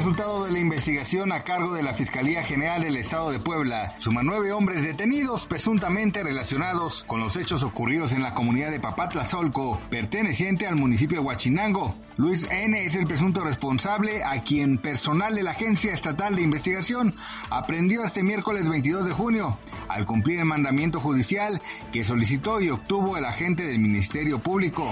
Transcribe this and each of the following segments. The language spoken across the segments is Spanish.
Resultado de la investigación a cargo de la Fiscalía General del Estado de Puebla suma nueve hombres detenidos presuntamente relacionados con los hechos ocurridos en la comunidad de Papatlazolco, perteneciente al municipio de Huachinango. Luis N. es el presunto responsable a quien personal de la Agencia Estatal de Investigación aprendió este miércoles 22 de junio, al cumplir el mandamiento judicial que solicitó y obtuvo el agente del Ministerio Público.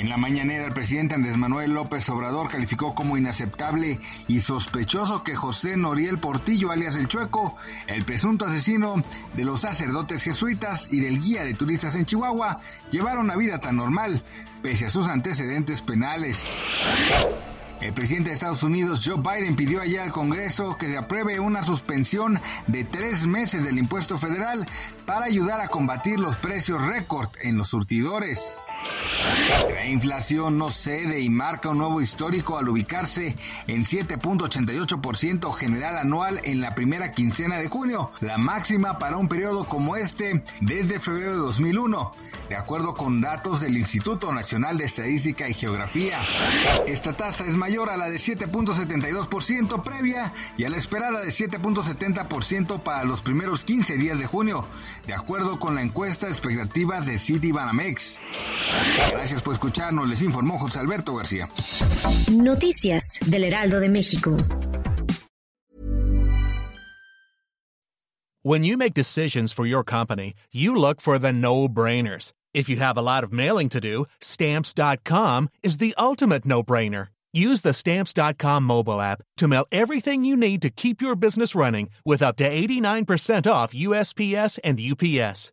En la mañanera, el presidente Andrés Manuel López Obrador calificó como inaceptable y sospechoso que José Noriel Portillo, alias El Chueco, el presunto asesino de los sacerdotes jesuitas y del guía de turistas en Chihuahua, llevara una vida tan normal, pese a sus antecedentes penales. El presidente de Estados Unidos, Joe Biden, pidió ayer al Congreso que se apruebe una suspensión de tres meses del impuesto federal para ayudar a combatir los precios récord en los surtidores. La inflación no cede y marca un nuevo histórico al ubicarse en 7.88% general anual en la primera quincena de junio, la máxima para un periodo como este desde febrero de 2001, de acuerdo con datos del Instituto Nacional de Estadística y Geografía. Esta tasa es mayor a la de 7.72% previa y a la esperada de 7.70% para los primeros 15 días de junio, de acuerdo con la encuesta expectativas de Citibanamex. Gracias por escucharnos, les informó José Alberto García. Noticias del Heraldo de México. When you make decisions for your company, you look for the no-brainers. If you have a lot of mailing to do, stamps.com is the ultimate no-brainer. Use the stamps.com mobile app to mail everything you need to keep your business running with up to 89% off USPS and UPS.